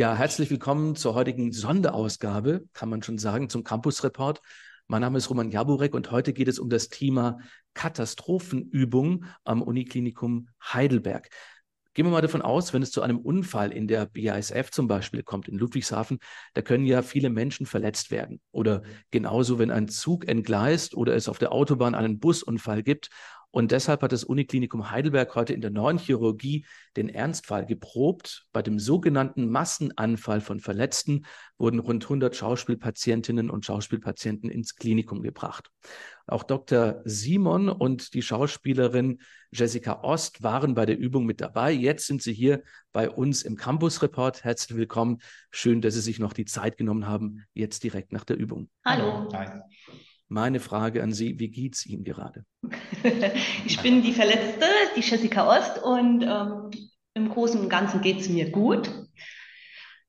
Ja, herzlich willkommen zur heutigen Sonderausgabe, kann man schon sagen, zum Campus Report. Mein Name ist Roman Jaburek und heute geht es um das Thema Katastrophenübung am Uniklinikum Heidelberg. Gehen wir mal davon aus, wenn es zu einem Unfall in der BASF zum Beispiel kommt, in Ludwigshafen, da können ja viele Menschen verletzt werden. Oder genauso, wenn ein Zug entgleist oder es auf der Autobahn einen Busunfall gibt und deshalb hat das Uniklinikum Heidelberg heute in der neuen Chirurgie den Ernstfall geprobt. Bei dem sogenannten Massenanfall von Verletzten wurden rund 100 Schauspielpatientinnen und Schauspielpatienten ins Klinikum gebracht. Auch Dr. Simon und die Schauspielerin Jessica Ost waren bei der Übung mit dabei. Jetzt sind sie hier bei uns im Campus Report. Herzlich willkommen. Schön, dass Sie sich noch die Zeit genommen haben, jetzt direkt nach der Übung. Hallo. Hi. Meine Frage an Sie, wie geht es Ihnen gerade? ich bin die Verletzte, die Jessica Ost und ähm, im Großen und Ganzen geht es mir gut.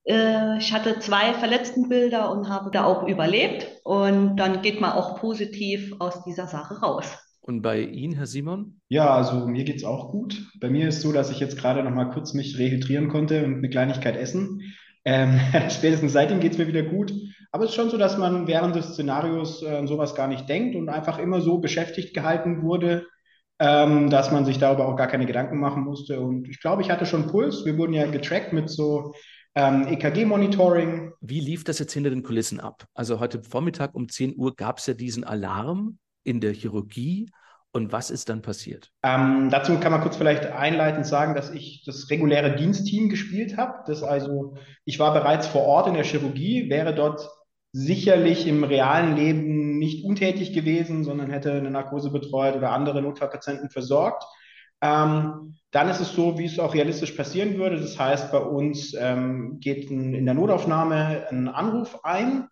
Äh, ich hatte zwei Verletztenbilder und habe da auch überlebt und dann geht man auch positiv aus dieser Sache raus. Und bei Ihnen, Herr Simon? Ja, also mir geht es auch gut. Bei mir ist es so, dass ich jetzt gerade noch mal kurz mich rehydrieren konnte und eine Kleinigkeit essen. Ähm, spätestens seitdem geht es mir wieder gut. Aber es ist schon so, dass man während des Szenarios äh, sowas gar nicht denkt und einfach immer so beschäftigt gehalten wurde, ähm, dass man sich darüber auch gar keine Gedanken machen musste. Und ich glaube, ich hatte schon Puls. Wir wurden ja getrackt mit so ähm, EKG-Monitoring. Wie lief das jetzt hinter den Kulissen ab? Also heute Vormittag um 10 Uhr gab es ja diesen Alarm in der Chirurgie. Und was ist dann passiert? Ähm, dazu kann man kurz vielleicht einleitend sagen, dass ich das reguläre Dienstteam gespielt habe. Das also, ich war bereits vor Ort in der Chirurgie, wäre dort sicherlich im realen Leben nicht untätig gewesen, sondern hätte eine Narkose betreut oder andere Notfallpatienten versorgt. Ähm, dann ist es so, wie es auch realistisch passieren würde. Das heißt, bei uns ähm, geht ein, in der Notaufnahme ein Anruf ein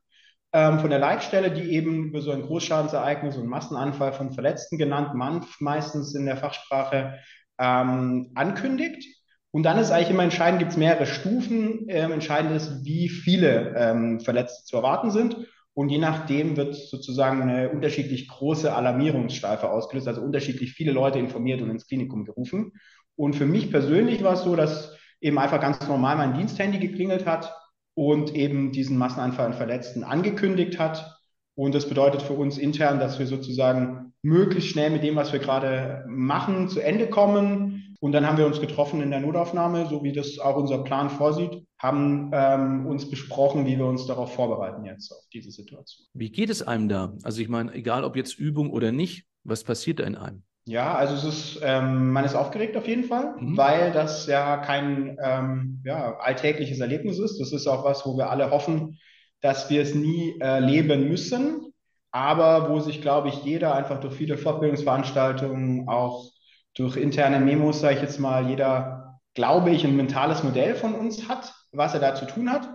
ähm, von der Leitstelle, die eben über so ein Großschadensereignis und Massenanfall von Verletzten genannt, MANF meistens in der Fachsprache, ähm, ankündigt. Und dann ist eigentlich immer entscheidend, gibt es mehrere Stufen. Ähm, entscheidend ist, wie viele ähm, Verletzte zu erwarten sind. Und je nachdem wird sozusagen eine unterschiedlich große Alarmierungsschleife ausgelöst, also unterschiedlich viele Leute informiert und ins Klinikum gerufen. Und für mich persönlich war es so, dass eben einfach ganz normal mein Diensthandy geklingelt hat und eben diesen Massenanfall an Verletzten angekündigt hat. Und das bedeutet für uns intern, dass wir sozusagen möglichst schnell mit dem, was wir gerade machen, zu Ende kommen und dann haben wir uns getroffen in der Notaufnahme, so wie das auch unser Plan vorsieht, haben ähm, uns besprochen, wie wir uns darauf vorbereiten jetzt auf diese Situation. Wie geht es einem da? Also ich meine, egal ob jetzt Übung oder nicht, was passiert da in einem? Ja, also es ist, ähm, man ist aufgeregt auf jeden Fall, mhm. weil das ja kein ähm, ja, alltägliches Erlebnis ist. Das ist auch was, wo wir alle hoffen, dass wir es nie erleben müssen, aber wo sich, glaube ich, jeder einfach durch viele Fortbildungsveranstaltungen auch durch interne Memos, sage ich jetzt mal, jeder, glaube ich, ein mentales Modell von uns hat, was er da zu tun hat.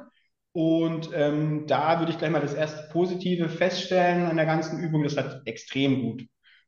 Und ähm, da würde ich gleich mal das erste Positive feststellen an der ganzen Übung. Das hat extrem gut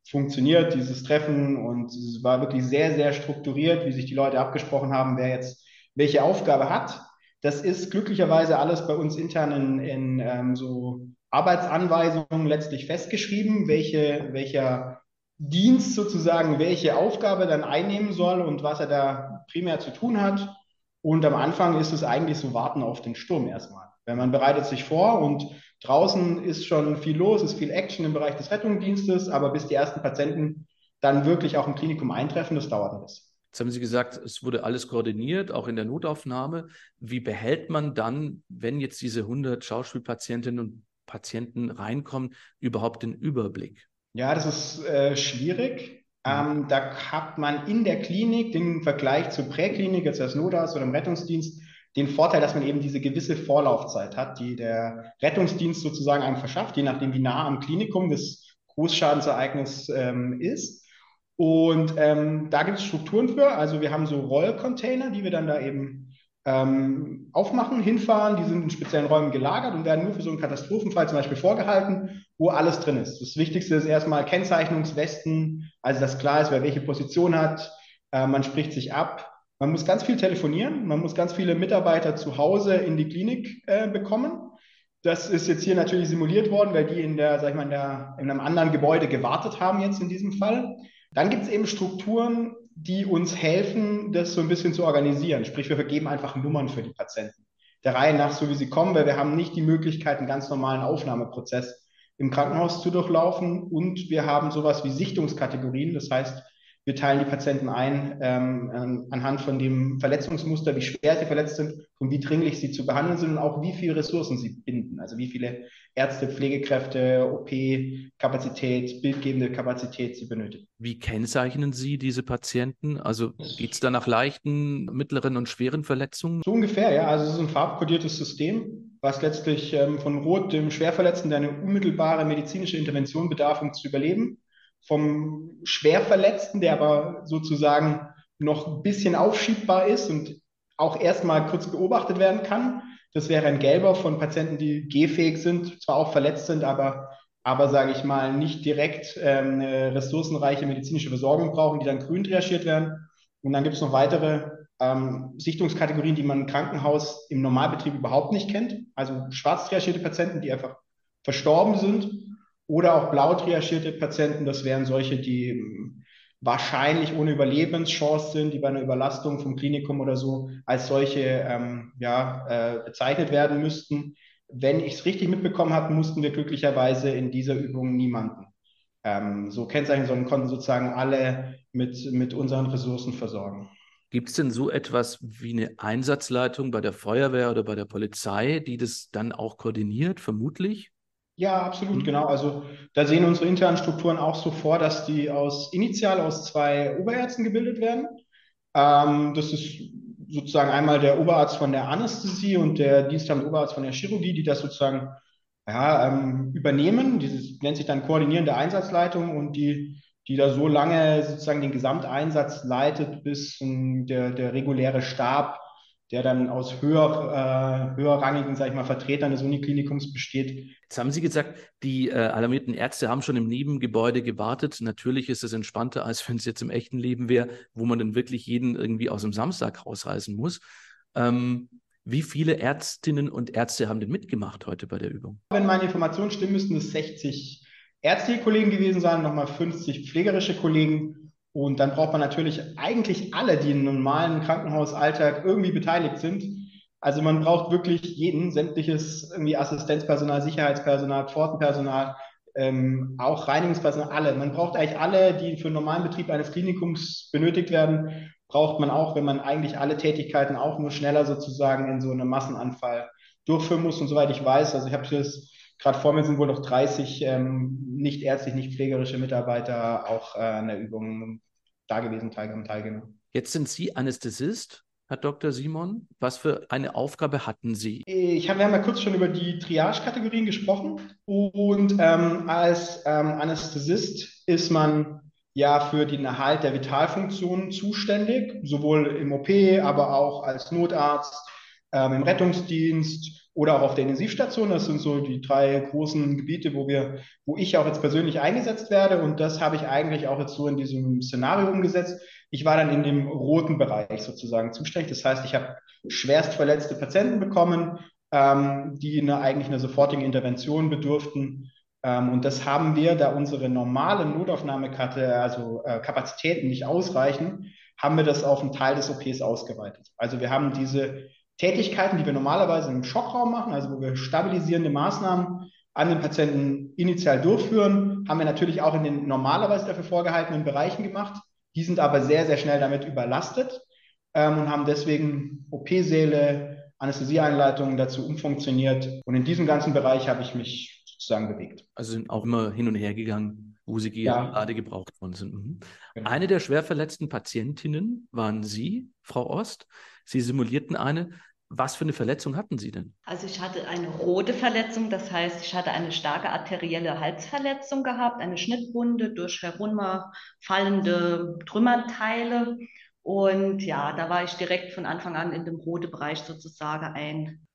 funktioniert, dieses Treffen. Und es war wirklich sehr, sehr strukturiert, wie sich die Leute abgesprochen haben, wer jetzt welche Aufgabe hat. Das ist glücklicherweise alles bei uns intern in, in ähm, so Arbeitsanweisungen letztlich festgeschrieben, welche, welcher Dienst sozusagen, welche Aufgabe dann einnehmen soll und was er da primär zu tun hat. Und am Anfang ist es eigentlich so Warten auf den Sturm erstmal. Wenn man bereitet sich vor und draußen ist schon viel los, ist viel Action im Bereich des Rettungsdienstes, aber bis die ersten Patienten dann wirklich auch im Klinikum eintreffen, das dauert ein bisschen. Jetzt haben Sie gesagt, es wurde alles koordiniert, auch in der Notaufnahme. Wie behält man dann, wenn jetzt diese 100 Schauspielpatientinnen und Patienten reinkommen, überhaupt den Überblick? Ja, das ist äh, schwierig. Ähm, da hat man in der Klinik den Vergleich zur Präklinik, jetzt als Notarzt oder im Rettungsdienst, den Vorteil, dass man eben diese gewisse Vorlaufzeit hat, die der Rettungsdienst sozusagen einem verschafft, je nachdem, wie nah am Klinikum das Großschadensereignis ähm, ist. Und ähm, da gibt es Strukturen für. Also wir haben so Rollcontainer, die wir dann da eben ähm, aufmachen, hinfahren. Die sind in speziellen Räumen gelagert und werden nur für so einen Katastrophenfall zum Beispiel vorgehalten, wo alles drin ist. Das Wichtigste ist erstmal Kennzeichnungswesten, also dass klar ist, wer welche Position hat. Äh, man spricht sich ab. Man muss ganz viel telefonieren. Man muss ganz viele Mitarbeiter zu Hause in die Klinik äh, bekommen. Das ist jetzt hier natürlich simuliert worden, weil die in der, sag ich mal, in, der, in einem anderen Gebäude gewartet haben jetzt in diesem Fall. Dann gibt es eben Strukturen, die uns helfen, das so ein bisschen zu organisieren. Sprich, wir vergeben einfach Nummern für die Patienten. der Reihe nach, so wie sie kommen, weil wir haben nicht die Möglichkeit, einen ganz normalen Aufnahmeprozess im Krankenhaus zu durchlaufen und wir haben sowas wie Sichtungskategorien. Das heißt, wir teilen die Patienten ein ähm, anhand von dem Verletzungsmuster, wie schwer sie verletzt sind und wie dringlich sie zu behandeln sind und auch wie viele Ressourcen sie binden. Also wie viele Ärzte, Pflegekräfte, OP-Kapazität, bildgebende Kapazität sie benötigen. Wie kennzeichnen Sie diese Patienten? Also geht es da nach leichten, mittleren und schweren Verletzungen? So ungefähr, ja. Also es ist ein farbkodiertes System, was letztlich ähm, von Rot, dem Schwerverletzten, der eine unmittelbare medizinische Intervention bedarf, um zu überleben vom Schwerverletzten, der aber sozusagen noch ein bisschen aufschiebbar ist und auch erstmal kurz beobachtet werden kann. Das wäre ein gelber von Patienten, die gehfähig sind, zwar auch verletzt sind, aber, aber sage ich mal, nicht direkt ähm, eine ressourcenreiche medizinische Versorgung brauchen, die dann grün triagiert werden. Und dann gibt es noch weitere ähm, Sichtungskategorien, die man im Krankenhaus im Normalbetrieb überhaupt nicht kennt. Also schwarz triagierte Patienten, die einfach verstorben sind oder auch blau triagierte Patienten, das wären solche, die hm, wahrscheinlich ohne Überlebenschance sind, die bei einer Überlastung vom Klinikum oder so als solche ähm, ja, äh, bezeichnet werden müssten. Wenn ich es richtig mitbekommen habe, mussten wir glücklicherweise in dieser Übung niemanden ähm, so kennzeichnen, sondern konnten sozusagen alle mit, mit unseren Ressourcen versorgen. Gibt es denn so etwas wie eine Einsatzleitung bei der Feuerwehr oder bei der Polizei, die das dann auch koordiniert, vermutlich? Ja, absolut, mhm. genau. Also da sehen unsere internen Strukturen auch so vor, dass die aus initial aus zwei Oberärzten gebildet werden. Ähm, das ist sozusagen einmal der Oberarzt von der Anästhesie und der diensthabende Oberarzt von der Chirurgie, die das sozusagen ja, ähm, übernehmen. Dieses nennt sich dann koordinierende Einsatzleitung und die, die da so lange sozusagen den Gesamteinsatz leitet, bis ähm, der, der reguläre Stab der dann aus höher, äh, höherrangigen, sag ich mal, Vertretern des Uniklinikums besteht. Jetzt haben Sie gesagt, die äh, alarmierten Ärzte haben schon im Nebengebäude gewartet. Natürlich ist es entspannter, als wenn es jetzt im echten Leben wäre, wo man dann wirklich jeden irgendwie aus dem Samstag rausreißen muss. Ähm, wie viele Ärztinnen und Ärzte haben denn mitgemacht heute bei der Übung? Wenn meine Informationen stimmen, müssten es 60 ärztliche Kollegen gewesen sein, nochmal 50 pflegerische Kollegen und dann braucht man natürlich eigentlich alle, die im normalen Krankenhausalltag irgendwie beteiligt sind. Also man braucht wirklich jeden, sämtliches irgendwie Assistenzpersonal, Sicherheitspersonal, Pfortenpersonal, ähm, auch Reinigungspersonal, alle. Man braucht eigentlich alle, die für den normalen Betrieb eines Klinikums benötigt werden, braucht man auch, wenn man eigentlich alle Tätigkeiten auch nur schneller sozusagen in so einem Massenanfall durchführen muss. Und soweit ich weiß, also ich habe das gerade vor mir sind wohl noch 30 ähm, nicht ärztlich, nicht pflegerische Mitarbeiter auch äh, an der Übung da gewesen, teilgenommen. Jetzt sind Sie Anästhesist. Herr Dr. Simon, was für eine Aufgabe hatten Sie? Ich habe, wir haben ja kurz schon über die Triage-Kategorien gesprochen. Und ähm, als ähm, Anästhesist ist man ja für den Erhalt der Vitalfunktionen zuständig, sowohl im OP, aber auch als Notarzt, ähm, im Rettungsdienst oder auch auf der Intensivstation. Das sind so die drei großen Gebiete, wo wir, wo ich auch jetzt persönlich eingesetzt werde. Und das habe ich eigentlich auch jetzt so in diesem Szenario umgesetzt. Ich war dann in dem roten Bereich sozusagen zuständig. Das heißt, ich habe schwerst verletzte Patienten bekommen, ähm, die eine, eigentlich einer sofortigen Intervention bedurften. Ähm, und das haben wir, da unsere normale Notaufnahmekarte, also äh, Kapazitäten nicht ausreichen, haben wir das auf einen Teil des OPs ausgeweitet. Also wir haben diese Tätigkeiten, die wir normalerweise im Schockraum machen, also wo wir stabilisierende Maßnahmen an den Patienten initial durchführen, haben wir natürlich auch in den normalerweise dafür vorgehaltenen Bereichen gemacht. Die sind aber sehr, sehr schnell damit überlastet ähm, und haben deswegen OP-Säle, Anästhesieeinleitungen dazu umfunktioniert. Und in diesem ganzen Bereich habe ich mich sozusagen bewegt. Also sind auch immer hin und her gegangen, wo sie ja. gerade gebraucht worden sind. Mhm. Genau. Eine der schwer verletzten Patientinnen waren Sie, Frau Ost. Sie simulierten eine. Was für eine Verletzung hatten Sie denn? Also ich hatte eine rote Verletzung, das heißt, ich hatte eine starke arterielle Halsverletzung gehabt, eine Schnittwunde durch herunterfallende Trümmerteile. Und ja, da war ich direkt von Anfang an in dem roten Bereich sozusagen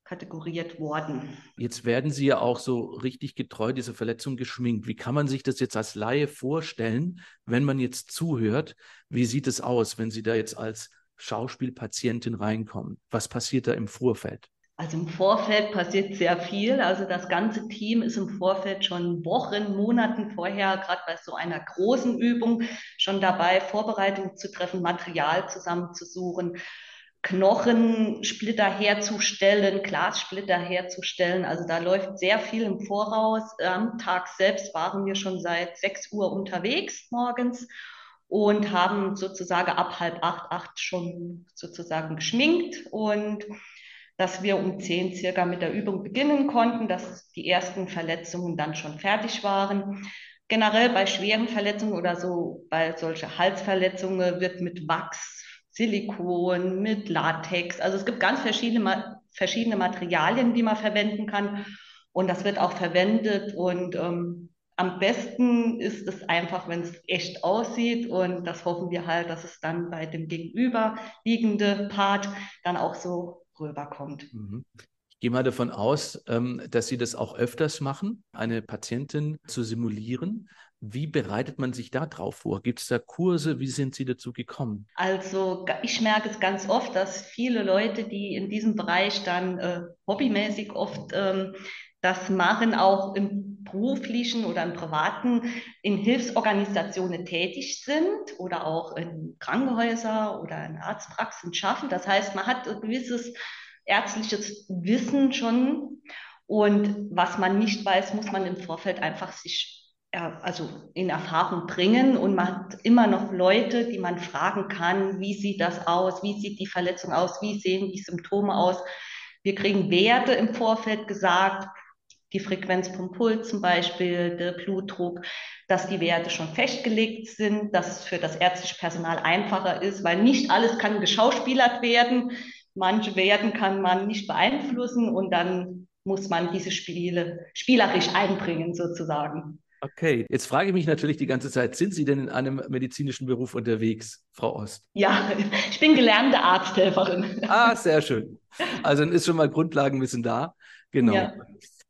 einkategoriert worden. Jetzt werden Sie ja auch so richtig getreu dieser Verletzung geschminkt. Wie kann man sich das jetzt als Laie vorstellen, wenn man jetzt zuhört? Wie sieht es aus, wenn Sie da jetzt als Schauspielpatientin reinkommen? Was passiert da im Vorfeld? Also im Vorfeld passiert sehr viel. Also das ganze Team ist im Vorfeld schon Wochen, Monaten vorher, gerade bei so einer großen Übung, schon dabei, Vorbereitungen zu treffen, Material zusammenzusuchen, Knochensplitter herzustellen, Glassplitter herzustellen. Also da läuft sehr viel im Voraus. Am Tag selbst waren wir schon seit 6 Uhr unterwegs morgens und haben sozusagen ab halb acht, acht schon sozusagen geschminkt und dass wir um zehn circa mit der Übung beginnen konnten, dass die ersten Verletzungen dann schon fertig waren. Generell bei schweren Verletzungen oder so, bei solche Halsverletzungen wird mit Wachs Silikon, mit Latex. Also es gibt ganz verschiedene, verschiedene Materialien, die man verwenden kann. Und das wird auch verwendet. Und ähm, am besten ist es einfach, wenn es echt aussieht. Und das hoffen wir halt, dass es dann bei dem gegenüberliegende Part dann auch so rüberkommt. Mhm. Ich gehe mal davon aus, ähm, dass Sie das auch öfters machen, eine Patientin zu simulieren. Wie bereitet man sich da drauf vor? Gibt es da Kurse? Wie sind Sie dazu gekommen? Also ich merke es ganz oft, dass viele Leute, die in diesem Bereich dann äh, hobbymäßig oft ähm, das machen, auch im beruflichen oder im privaten, in Hilfsorganisationen tätig sind oder auch in Krankenhäuser oder in Arztpraxen schaffen. Das heißt, man hat ein gewisses ärztliches Wissen schon und was man nicht weiß, muss man im Vorfeld einfach sich also in Erfahrung bringen und man hat immer noch Leute, die man fragen kann, wie sieht das aus, wie sieht die Verletzung aus, wie sehen die Symptome aus. Wir kriegen Werte im Vorfeld gesagt, die Frequenz vom Puls zum Beispiel, der Blutdruck, dass die Werte schon festgelegt sind, dass es für das ärztliche Personal einfacher ist, weil nicht alles kann geschauspielert werden. Manche Werten kann man nicht beeinflussen und dann muss man diese Spiele spielerisch einbringen sozusagen. Okay, jetzt frage ich mich natürlich die ganze Zeit, sind Sie denn in einem medizinischen Beruf unterwegs, Frau Ost? Ja, ich bin gelernte Arzthelferin. Ah, sehr schön. Also dann ist schon mal Grundlagenwissen da. Genau. Ja.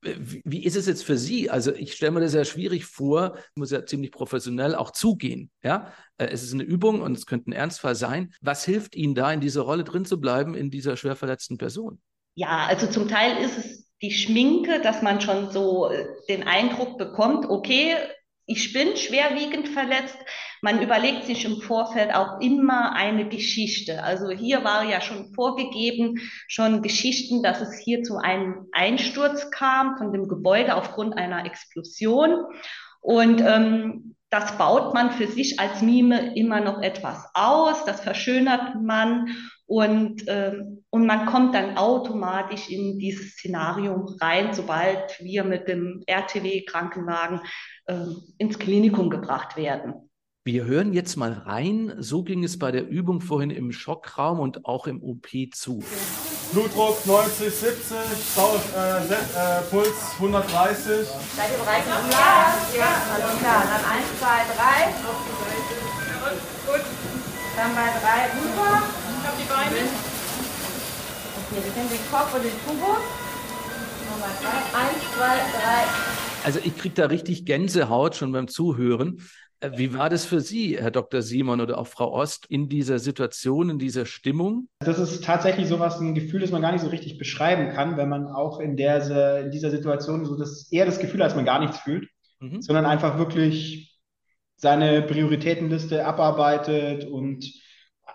Wie ist es jetzt für Sie? Also ich stelle mir das sehr schwierig vor, muss ja ziemlich professionell auch zugehen. Ja, äh, es ist eine Übung und es könnte ein Ernstfall sein. Was hilft Ihnen da, in dieser Rolle drin zu bleiben, in dieser schwer verletzten Person? Ja, also zum Teil ist es die Schminke, dass man schon so äh, den Eindruck bekommt, okay, ich bin schwerwiegend verletzt. Man überlegt sich im Vorfeld auch immer eine Geschichte. Also hier war ja schon vorgegeben, schon Geschichten, dass es hier zu einem Einsturz kam von dem Gebäude aufgrund einer Explosion. Und ähm, das baut man für sich als Mime immer noch etwas aus, das verschönert man und, ähm, und man kommt dann automatisch in dieses Szenario rein, sobald wir mit dem RTW-Krankenwagen ähm, ins Klinikum gebracht werden. Wir hören jetzt mal rein. So ging es bei der Übung vorhin im Schockraum und auch im OP zu. Blutdruck 90, 70, Sauer, äh, äh, Puls 130. Seid ihr bereit? Ja, ja, alles klar. Dann 1, 2, 3. Gut. Dann bei 3 rüber. Beine. Okay, wir nehmen den Kopf und den Tubus. Nochmal drei. Eins, zwei, drei. Also ich kriege da richtig Gänsehaut schon beim Zuhören. Äh, wie war das für Sie, Herr Dr. Simon oder auch Frau Ost, in dieser Situation, in dieser Stimmung? Das ist tatsächlich so was, ein Gefühl, das man gar nicht so richtig beschreiben kann, wenn man auch in, der, in dieser Situation so das, eher das Gefühl hat, dass man gar nichts fühlt, mhm. sondern einfach wirklich seine Prioritätenliste abarbeitet und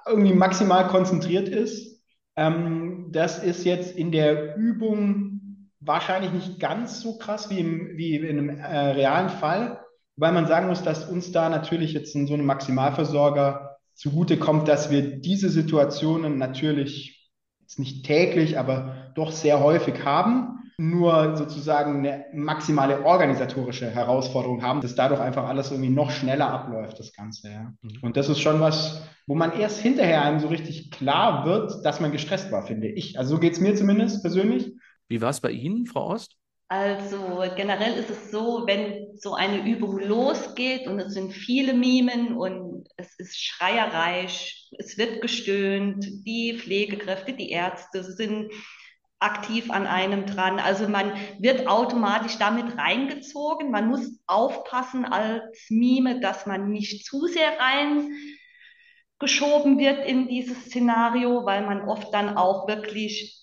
irgendwie maximal konzentriert ist. Ähm, das ist jetzt in der Übung wahrscheinlich nicht ganz so krass wie, im, wie in einem äh, realen Fall, weil man sagen muss, dass uns da natürlich jetzt in so einem Maximalversorger zugute kommt, dass wir diese Situationen natürlich jetzt nicht täglich, aber doch sehr häufig haben nur sozusagen eine maximale organisatorische Herausforderung haben, dass dadurch einfach alles irgendwie noch schneller abläuft, das Ganze. Ja. Mhm. Und das ist schon was, wo man erst hinterher einem so richtig klar wird, dass man gestresst war, finde ich. Also so geht es mir zumindest persönlich. Wie war es bei Ihnen, Frau Ost? Also generell ist es so, wenn so eine Übung losgeht und es sind viele Mimen und es ist schreierreich, es wird gestöhnt, die Pflegekräfte, die Ärzte sind aktiv an einem dran. Also man wird automatisch damit reingezogen. Man muss aufpassen als Mime, dass man nicht zu sehr reingeschoben wird in dieses Szenario, weil man oft dann auch wirklich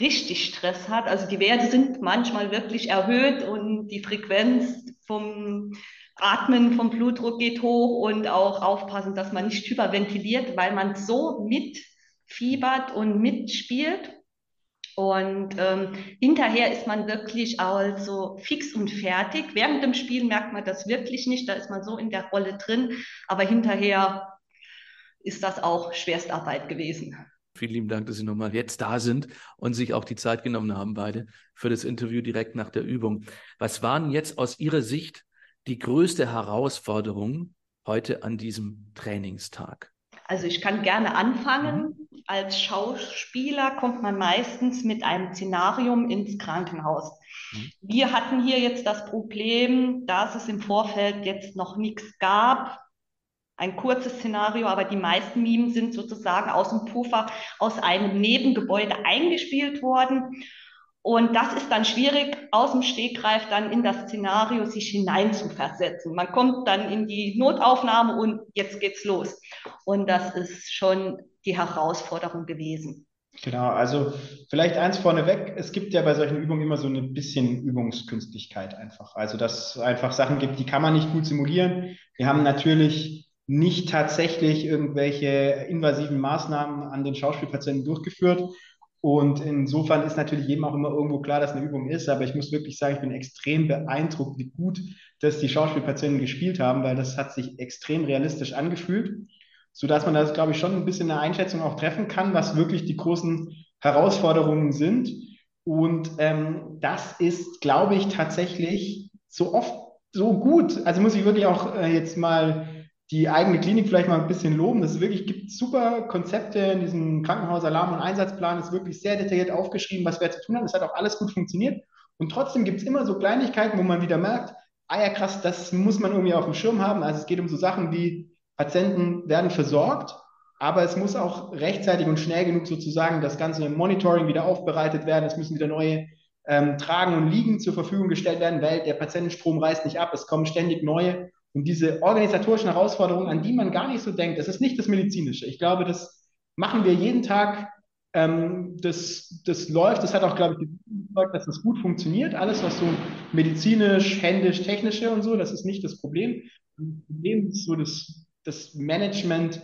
richtig Stress hat. Also die Werte sind manchmal wirklich erhöht und die Frequenz vom Atmen, vom Blutdruck geht hoch und auch aufpassen, dass man nicht hyperventiliert, weil man so mit mitfiebert und mitspielt. Und ähm, hinterher ist man wirklich also fix und fertig. Während dem Spiel merkt man das wirklich nicht, da ist man so in der Rolle drin, aber hinterher ist das auch Schwerstarbeit gewesen. Vielen lieben Dank, dass Sie nochmal jetzt da sind und sich auch die Zeit genommen haben, beide, für das Interview direkt nach der Übung. Was waren jetzt aus Ihrer Sicht die größte Herausforderung heute an diesem Trainingstag? Also ich kann gerne anfangen. Mhm. Als Schauspieler kommt man meistens mit einem Szenarium ins Krankenhaus. Mhm. Wir hatten hier jetzt das Problem, dass es im Vorfeld jetzt noch nichts gab. Ein kurzes Szenario, aber die meisten Mimen sind sozusagen aus dem Puffer aus einem Nebengebäude eingespielt worden. Und das ist dann schwierig, aus dem Stegreif dann in das Szenario sich hineinzuversetzen. Man kommt dann in die Notaufnahme und jetzt geht's los. Und das ist schon die Herausforderung gewesen. Genau, also vielleicht eins vorneweg. Es gibt ja bei solchen Übungen immer so ein bisschen Übungskünstlichkeit einfach. Also, dass es einfach Sachen gibt, die kann man nicht gut simulieren. Wir haben natürlich nicht tatsächlich irgendwelche invasiven Maßnahmen an den Schauspielpatienten durchgeführt, und insofern ist natürlich jedem auch immer irgendwo klar, dass eine Übung ist. Aber ich muss wirklich sagen, ich bin extrem beeindruckt, wie gut das die Schauspielpatienten gespielt haben, weil das hat sich extrem realistisch angefühlt, sodass man das, glaube ich, schon ein bisschen eine Einschätzung auch treffen kann, was wirklich die großen Herausforderungen sind. Und ähm, das ist, glaube ich, tatsächlich so oft so gut. Also muss ich wirklich auch äh, jetzt mal die eigene Klinik vielleicht mal ein bisschen loben. Es wirklich gibt super Konzepte in diesem Krankenhausalarm- und Einsatzplan. Ist wirklich sehr detailliert aufgeschrieben, was wir zu tun haben. Es hat auch alles gut funktioniert. Und trotzdem gibt es immer so Kleinigkeiten, wo man wieder merkt, ah ja krass, das muss man irgendwie auf dem Schirm haben. Also es geht um so Sachen wie Patienten werden versorgt, aber es muss auch rechtzeitig und schnell genug sozusagen das ganze Monitoring wieder aufbereitet werden. Es müssen wieder neue ähm, Tragen und Liegen zur Verfügung gestellt werden, weil der Patientenstrom reißt nicht ab. Es kommen ständig neue und diese organisatorischen Herausforderungen, an die man gar nicht so denkt, das ist nicht das Medizinische. Ich glaube, das machen wir jeden Tag. Ähm, das, das läuft, das hat auch, glaube ich, gezeigt, dass das gut funktioniert. Alles, was so medizinisch, händisch, technische und so, das ist nicht das Problem. Das Problem ist so das, das Management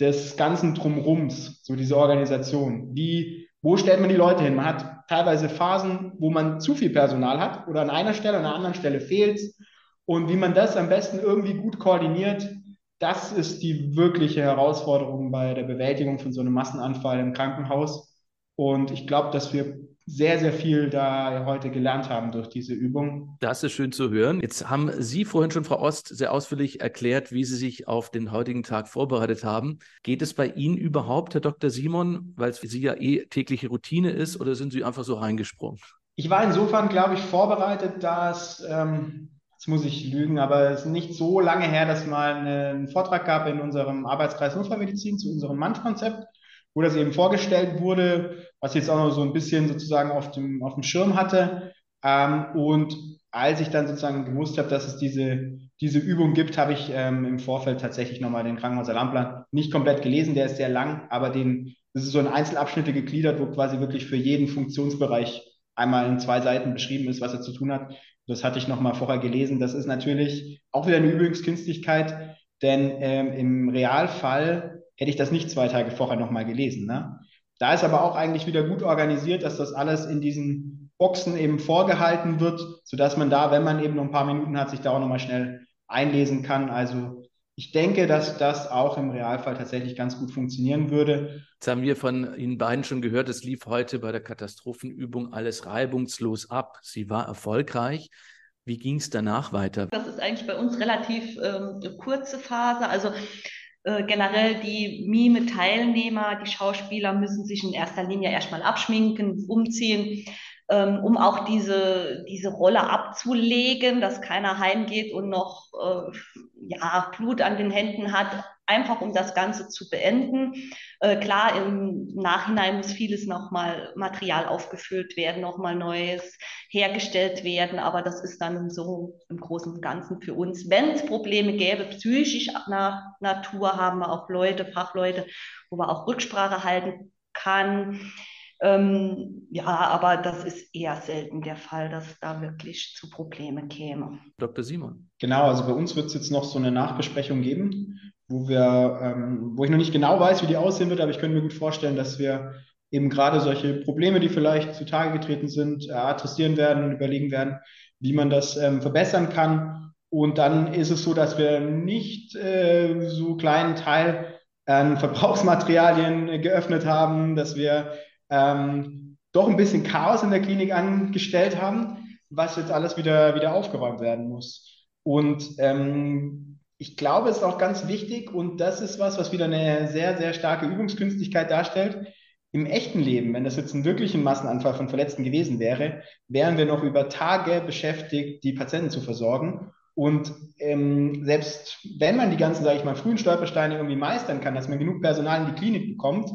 des ganzen Drumrums, so diese Organisation. Wie, wo stellt man die Leute hin? Man hat teilweise Phasen, wo man zu viel Personal hat oder an einer Stelle, an einer anderen Stelle fehlt es und wie man das am besten irgendwie gut koordiniert, das ist die wirkliche Herausforderung bei der Bewältigung von so einem Massenanfall im Krankenhaus. Und ich glaube, dass wir sehr, sehr viel da heute gelernt haben durch diese Übung. Das ist schön zu hören. Jetzt haben Sie vorhin schon, Frau Ost, sehr ausführlich erklärt, wie Sie sich auf den heutigen Tag vorbereitet haben. Geht es bei Ihnen überhaupt, Herr Dr. Simon, weil es für Sie ja eh tägliche Routine ist, oder sind Sie einfach so reingesprungen? Ich war insofern, glaube ich, vorbereitet, dass ähm, jetzt muss ich lügen, aber es ist nicht so lange her, dass mal einen Vortrag gab in unserem Arbeitskreis Notfallmedizin zu unserem MANT-Konzept, wo das eben vorgestellt wurde, was ich jetzt auch noch so ein bisschen sozusagen auf dem, auf dem Schirm hatte. Ähm, und als ich dann sozusagen gewusst habe, dass es diese, diese Übung gibt, habe ich ähm, im Vorfeld tatsächlich nochmal den Krankenhausalarmplan nicht komplett gelesen, der ist sehr lang, aber den, das ist so in Einzelabschnitte gegliedert, wo quasi wirklich für jeden Funktionsbereich einmal in zwei Seiten beschrieben ist, was er zu tun hat das hatte ich noch mal vorher gelesen, das ist natürlich auch wieder eine Übungskünstlichkeit, denn ähm, im Realfall hätte ich das nicht zwei Tage vorher noch mal gelesen. Ne? Da ist aber auch eigentlich wieder gut organisiert, dass das alles in diesen Boxen eben vorgehalten wird, sodass man da, wenn man eben noch ein paar Minuten hat, sich da auch noch mal schnell einlesen kann. Also ich denke, dass das auch im Realfall tatsächlich ganz gut funktionieren würde. Jetzt haben wir von Ihnen beiden schon gehört, es lief heute bei der Katastrophenübung alles reibungslos ab. Sie war erfolgreich. Wie ging es danach weiter? Das ist eigentlich bei uns relativ ähm, eine kurze Phase. Also äh, generell die Mime-Teilnehmer, die Schauspieler müssen sich in erster Linie erstmal abschminken, umziehen ähm, um auch diese, diese Rolle abzulegen, dass keiner heimgeht und noch äh, ja, Blut an den Händen hat, einfach um das Ganze zu beenden. Äh, klar, im Nachhinein muss vieles nochmal Material aufgefüllt werden, nochmal Neues hergestellt werden, aber das ist dann so im Großen und Ganzen für uns. Wenn es Probleme gäbe, psychisch nach Natur, haben wir auch Leute, Fachleute, wo wir auch Rücksprache halten kann. Ähm, ja, aber das ist eher selten der Fall, dass da wirklich zu Problemen käme. Dr. Simon. Genau, also bei uns wird es jetzt noch so eine Nachbesprechung geben, wo wir, ähm, wo ich noch nicht genau weiß, wie die aussehen wird, aber ich könnte mir gut vorstellen, dass wir eben gerade solche Probleme, die vielleicht zutage getreten sind, äh, adressieren werden und überlegen werden, wie man das ähm, verbessern kann. Und dann ist es so, dass wir nicht äh, so kleinen Teil an Verbrauchsmaterialien geöffnet haben, dass wir ähm, doch ein bisschen Chaos in der Klinik angestellt haben, was jetzt alles wieder, wieder aufgeräumt werden muss. Und ähm, ich glaube, es ist auch ganz wichtig und das ist was, was wieder eine sehr, sehr starke Übungskünstlichkeit darstellt. Im echten Leben, wenn das jetzt ein wirklicher Massenanfall von Verletzten gewesen wäre, wären wir noch über Tage beschäftigt, die Patienten zu versorgen. Und ähm, selbst wenn man die ganzen, sage ich mal, frühen Stolpersteine irgendwie meistern kann, dass man genug Personal in die Klinik bekommt,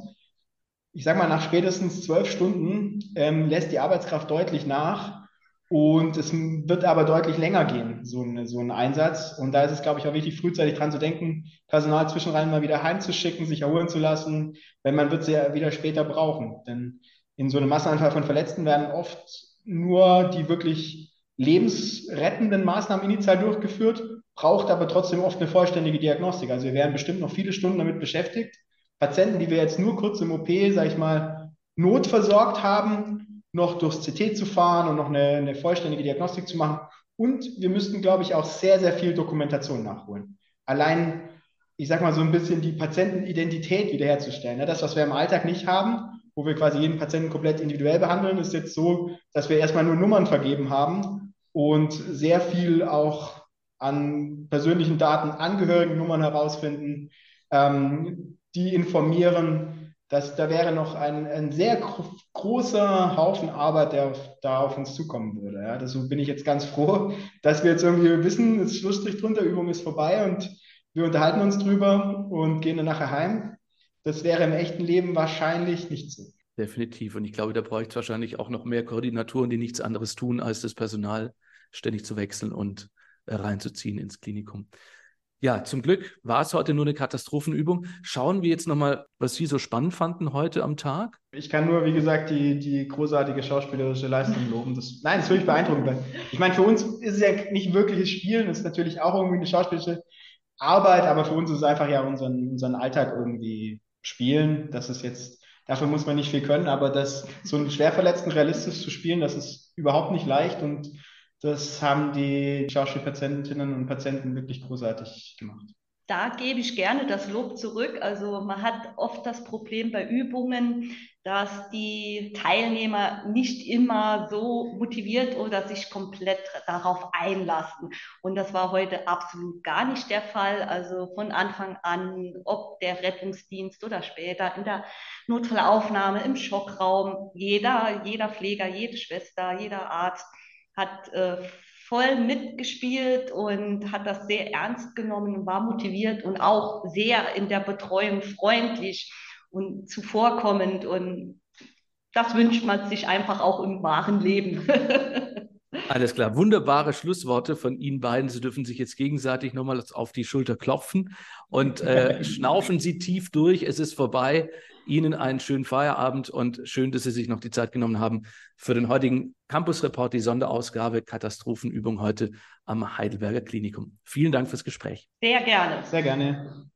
ich sage mal, nach spätestens zwölf Stunden ähm, lässt die Arbeitskraft deutlich nach und es wird aber deutlich länger gehen, so ein, so ein Einsatz. Und da ist es, glaube ich, auch wichtig, frühzeitig dran zu denken, Personal zwischenrein mal wieder heimzuschicken, sich erholen zu lassen, wenn man wird sie ja wieder später brauchen. Denn in so einem Massenanfall von Verletzten werden oft nur die wirklich lebensrettenden Maßnahmen initial durchgeführt, braucht aber trotzdem oft eine vollständige Diagnostik. Also wir werden bestimmt noch viele Stunden damit beschäftigt. Patienten, die wir jetzt nur kurz im OP, sage ich mal, notversorgt haben, noch durchs CT zu fahren und noch eine, eine vollständige Diagnostik zu machen. Und wir müssten, glaube ich, auch sehr, sehr viel Dokumentation nachholen. Allein, ich sage mal, so ein bisschen die Patientenidentität wiederherzustellen. Das, was wir im Alltag nicht haben, wo wir quasi jeden Patienten komplett individuell behandeln, ist jetzt so, dass wir erstmal nur Nummern vergeben haben und sehr viel auch an persönlichen Daten, Angehörigennummern herausfinden, ähm, die informieren, dass da wäre noch ein, ein sehr großer Haufen Arbeit, der auf, da auf uns zukommen würde. Ja. Deswegen bin ich jetzt ganz froh, dass wir jetzt irgendwie wissen, es ist Schlussstrich drunter, Übung ist vorbei und wir unterhalten uns drüber und gehen dann nachher heim. Das wäre im echten Leben wahrscheinlich nicht so. Definitiv. Und ich glaube, da bräuchte es wahrscheinlich auch noch mehr Koordinatoren, die nichts anderes tun, als das Personal ständig zu wechseln und äh, reinzuziehen ins Klinikum. Ja, zum Glück war es heute nur eine Katastrophenübung. Schauen wir jetzt nochmal, was Sie so spannend fanden heute am Tag. Ich kann nur, wie gesagt, die, die großartige schauspielerische Leistung loben. Das, nein, das ist wirklich beeindruckend. Ich meine, für uns ist es ja nicht wirkliches Spielen, es ist natürlich auch irgendwie eine schauspielerische Arbeit, aber für uns ist es einfach ja unseren, unseren Alltag irgendwie spielen. Das ist jetzt, dafür muss man nicht viel können, aber das, so einen Schwerverletzten realistisch zu spielen, das ist überhaupt nicht leicht und das haben die Schauspielpatientinnen und Patienten wirklich großartig gemacht. Da gebe ich gerne das Lob zurück. Also man hat oft das Problem bei Übungen, dass die Teilnehmer nicht immer so motiviert oder sich komplett darauf einlassen. Und das war heute absolut gar nicht der Fall. Also von Anfang an, ob der Rettungsdienst oder später in der Notfallaufnahme, im Schockraum, jeder, jeder Pfleger, jede Schwester, jeder Arzt hat äh, voll mitgespielt und hat das sehr ernst genommen und war motiviert und auch sehr in der Betreuung freundlich und zuvorkommend. Und das wünscht man sich einfach auch im wahren Leben. Alles klar, wunderbare Schlussworte von Ihnen beiden. Sie dürfen sich jetzt gegenseitig nochmal auf die Schulter klopfen und äh, schnaufen Sie tief durch. Es ist vorbei. Ihnen einen schönen Feierabend und schön, dass Sie sich noch die Zeit genommen haben für den heutigen Campus Report, die Sonderausgabe Katastrophenübung heute am Heidelberger Klinikum. Vielen Dank fürs Gespräch. Sehr gerne. Sehr gerne.